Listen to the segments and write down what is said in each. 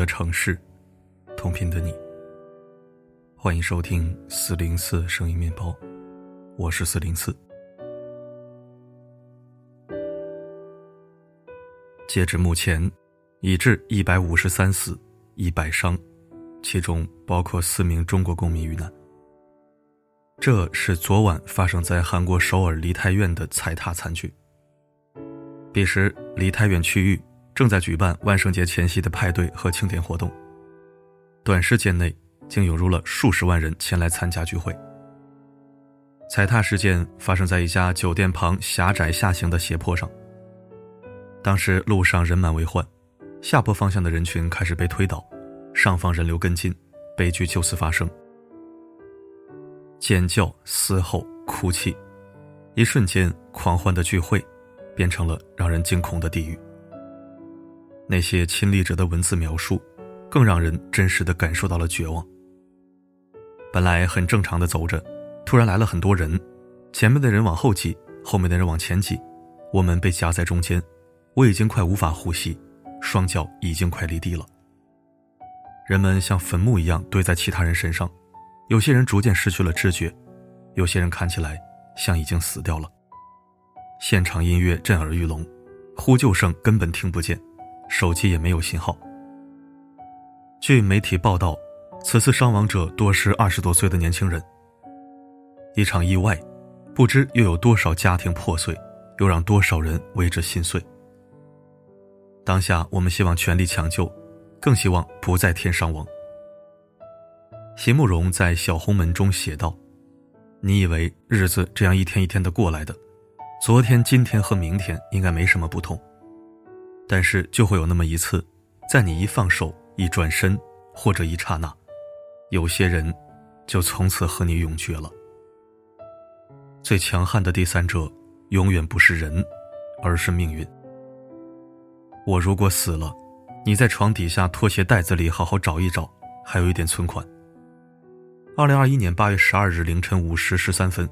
的城市，同频的你。欢迎收听四零四声音面包，我是四零四。截至目前，已致一百五十三死，一百伤，其中包括四名中国公民遇难。这是昨晚发生在韩国首尔梨泰院的踩踏惨剧。彼时，梨泰院区域。正在举办万圣节前夕的派对和庆典活动，短时间内竟涌入了数十万人前来参加聚会。踩踏事件发生在一家酒店旁狭窄下行的斜坡上。当时路上人满为患，下坡方向的人群开始被推倒，上方人流跟进，悲剧就此发生。尖叫、嘶吼、哭泣，一瞬间，狂欢的聚会变成了让人惊恐的地狱。那些亲历者的文字描述，更让人真实的感受到了绝望。本来很正常的走着，突然来了很多人，前面的人往后挤，后面的人往前挤，我们被夹在中间，我已经快无法呼吸，双脚已经快离地了。人们像坟墓一样堆在其他人身上，有些人逐渐失去了知觉，有些人看起来像已经死掉了。现场音乐震耳欲聋，呼救声根本听不见。手机也没有信号。据媒体报道，此次伤亡者多是二十多岁的年轻人。一场意外，不知又有多少家庭破碎，又让多少人为之心碎。当下，我们希望全力抢救，更希望不再添伤亡。席慕容在《小红门》中写道：“你以为日子这样一天一天的过来的，昨天、今天和明天应该没什么不同。”但是就会有那么一次，在你一放手、一转身或者一刹那，有些人就从此和你永绝了。最强悍的第三者，永远不是人，而是命运。我如果死了，你在床底下拖鞋袋子里好好找一找，还有一点存款。二零二一年八月十二日凌晨五时十三分，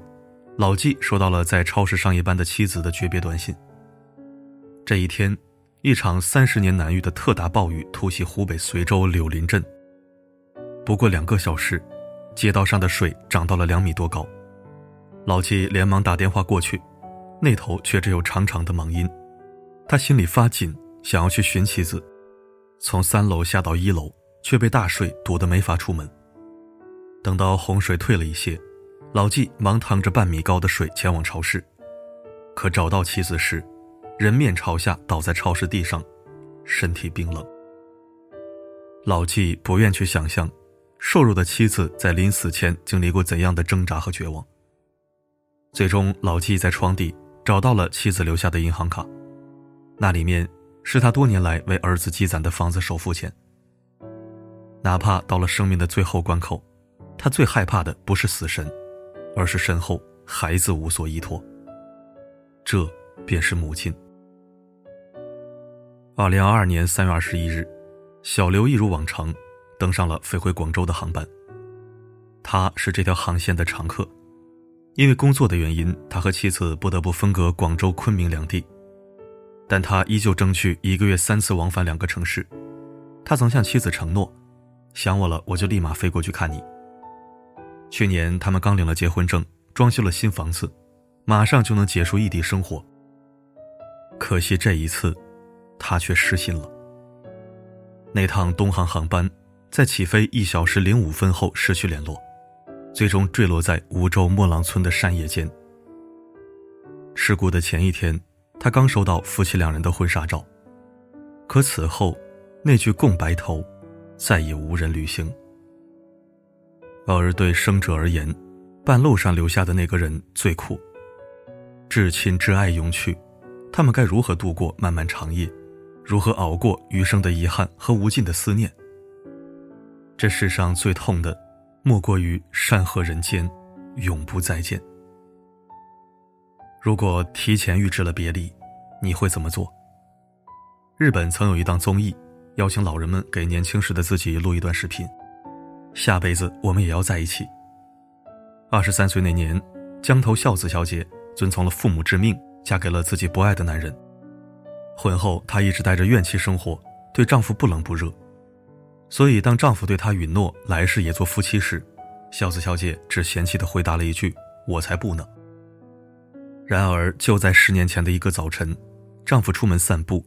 老纪收到了在超市上夜班的妻子的诀别短信。这一天。一场三十年难遇的特大暴雨突袭湖北随州柳林镇。不过两个小时，街道上的水涨到了两米多高。老纪连忙打电话过去，那头却只有长长的忙音。他心里发紧，想要去寻妻子，从三楼下到一楼，却被大水堵得没法出门。等到洪水退了一些，老纪忙趟着半米高的水前往超市，可找到妻子时。人面朝下倒在超市地上，身体冰冷。老纪不愿去想象，瘦弱的妻子在临死前经历过怎样的挣扎和绝望。最终，老纪在床底找到了妻子留下的银行卡，那里面是他多年来为儿子积攒的房子首付钱。哪怕到了生命的最后关口，他最害怕的不是死神，而是身后孩子无所依托。这便是母亲。二零二二年三月二十一日，小刘一如往常登上了飞回广州的航班。他是这条航线的常客，因为工作的原因，他和妻子不得不分隔广州、昆明两地。但他依旧争取一个月三次往返两个城市。他曾向妻子承诺：“想我了，我就立马飞过去看你。”去年他们刚领了结婚证，装修了新房子，马上就能结束异地生活。可惜这一次。他却失信了。那趟东航航班在起飞一小时零五分后失去联络，最终坠落在梧州莫朗村的山野间。事故的前一天，他刚收到夫妻两人的婚纱照，可此后那句共白头，再也无人履行。而对生者而言，半路上留下的那个人最苦。至亲至爱永去，他们该如何度过漫漫长夜？如何熬过余生的遗憾和无尽的思念？这世上最痛的，莫过于山河人间，永不再见。如果提前预知了别离，你会怎么做？日本曾有一档综艺，邀请老人们给年轻时的自己录一段视频。下辈子我们也要在一起。二十三岁那年，江头孝子小姐遵从了父母之命，嫁给了自己不爱的男人。婚后，她一直带着怨气生活，对丈夫不冷不热，所以当丈夫对她允诺来世也做夫妻时，孝子小姐只嫌弃的回答了一句：“我才不呢。”然而就在十年前的一个早晨，丈夫出门散步，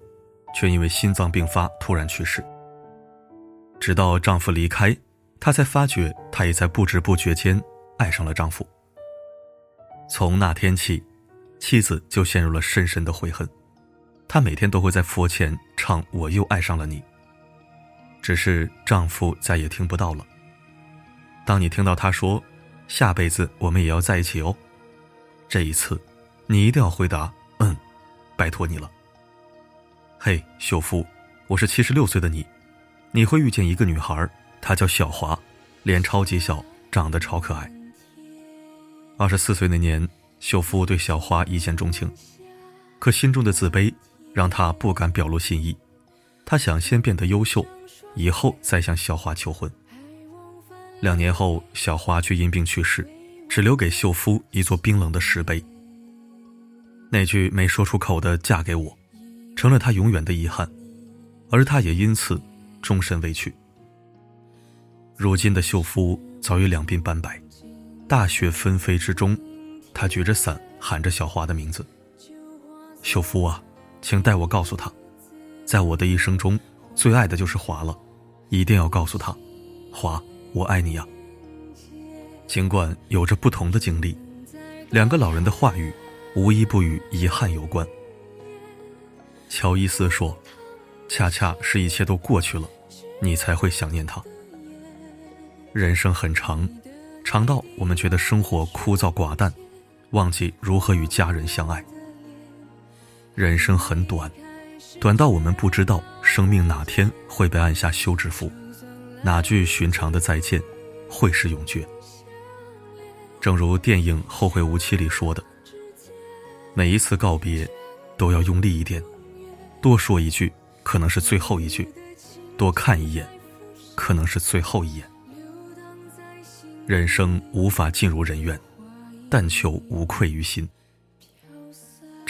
却因为心脏病发突然去世。直到丈夫离开，她才发觉她也在不知不觉间爱上了丈夫。从那天起，妻子就陷入了深深的悔恨。她每天都会在佛前唱“我又爱上了你”，只是丈夫再也听不到了。当你听到他说“下辈子我们也要在一起哦”，这一次，你一定要回答“嗯”，拜托你了。嘿，秀夫，我是七十六岁的你，你会遇见一个女孩，她叫小华，脸超级小，长得超可爱。二十四岁那年，秀夫对小华一见钟情，可心中的自卑。让他不敢表露心意，他想先变得优秀，以后再向小花求婚。两年后，小花却因病去世，只留给秀夫一座冰冷的石碑。那句没说出口的“嫁给我”，成了他永远的遗憾，而他也因此终身未娶。如今的秀夫早已两鬓斑白，大雪纷飞之中，他举着伞喊着小花的名字：“秀夫啊！”请代我告诉他，在我的一生中，最爱的就是华了，一定要告诉他，华，我爱你呀。尽管有着不同的经历，两个老人的话语，无一不与遗憾有关。乔伊斯说：“恰恰是一切都过去了，你才会想念他。”人生很长，长到我们觉得生活枯燥寡淡，忘记如何与家人相爱。人生很短，短到我们不知道生命哪天会被按下休止符，哪句寻常的再见会是永诀。正如电影《后会无期》里说的：“每一次告别，都要用力一点，多说一句可能是最后一句，多看一眼，可能是最后一眼。人生无法尽如人愿，但求无愧于心。”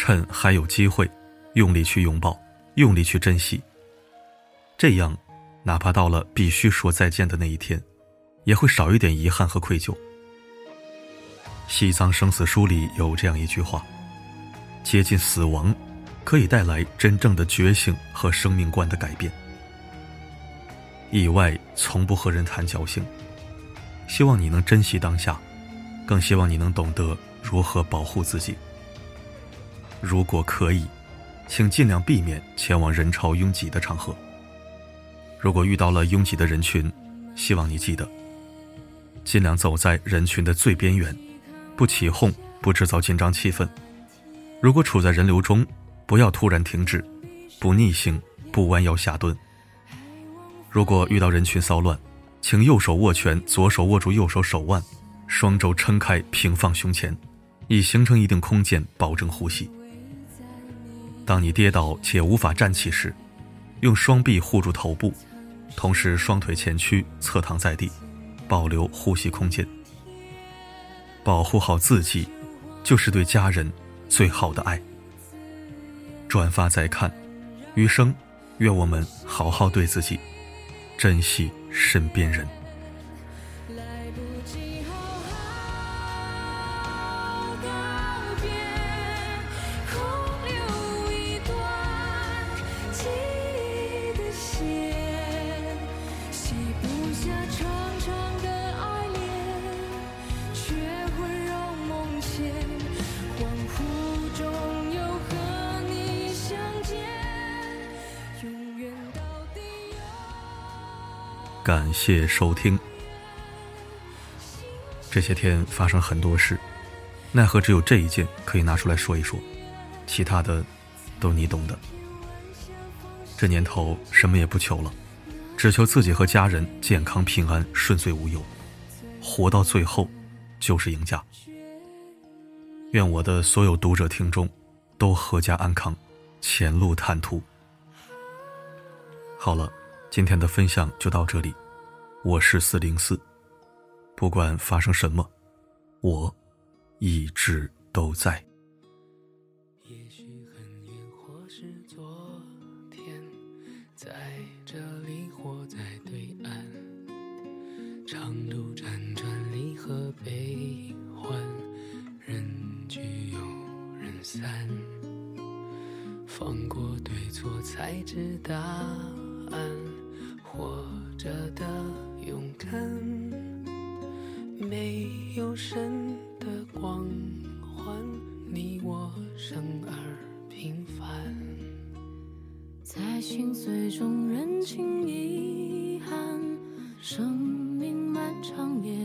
趁还有机会，用力去拥抱，用力去珍惜。这样，哪怕到了必须说再见的那一天，也会少一点遗憾和愧疚。《西藏生死书》里有这样一句话：“接近死亡，可以带来真正的觉醒和生命观的改变。”意外从不和人谈侥幸，希望你能珍惜当下，更希望你能懂得如何保护自己。如果可以，请尽量避免前往人潮拥挤的场合。如果遇到了拥挤的人群，希望你记得，尽量走在人群的最边缘，不起哄，不制造紧张气氛。如果处在人流中，不要突然停止，不逆行，不弯腰下蹲。如果遇到人群骚乱，请右手握拳，左手握住右手手腕，双肘撑开，平放胸前，以形成一定空间，保证呼吸。当你跌倒且无法站起时，用双臂护住头部，同时双腿前屈，侧躺在地，保留呼吸空间。保护好自己，就是对家人最好的爱。转发再看，余生，愿我们好好对自己，珍惜身边人。感谢收听。这些天发生很多事，奈何只有这一件可以拿出来说一说，其他的都你懂的。这年头什么也不求了，只求自己和家人健康平安、顺遂无忧，活到最后就是赢家。愿我的所有读者听众都阖家安康，前路坦途。好了。今天的分享就到这里我是四零四。不管发生什么我一直都在。也许很远或是昨天在这里或在对岸长路辗转离合悲欢人聚又人散放过对错才知答案。生而平凡。在心碎中认清遗憾，生命漫长也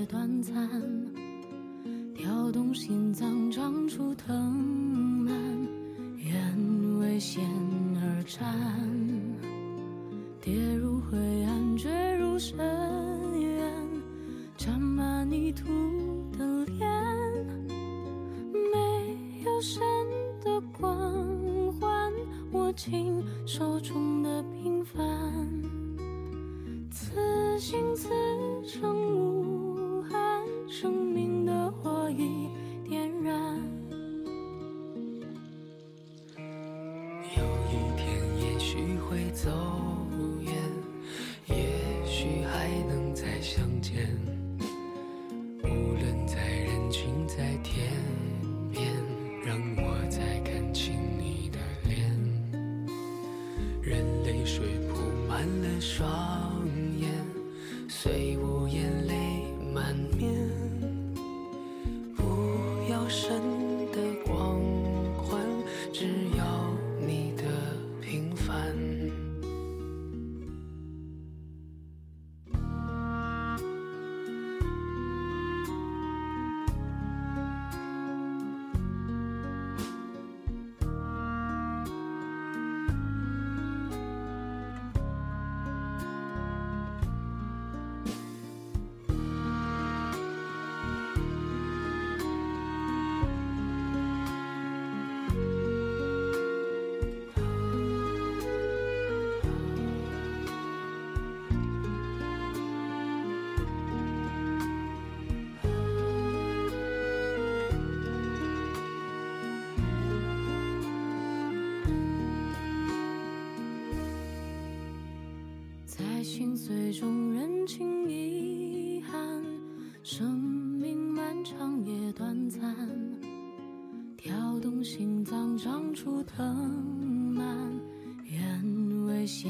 握紧手中的平凡，此心此生无憾，生命的火已点燃。有一天也许会走远，也许还能再相见。在心碎中认清遗憾，生命漫长也短暂，跳动心脏长出藤蔓，愿为险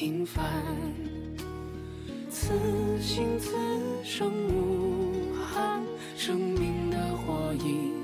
平凡。此心此生无憾，生命的火已。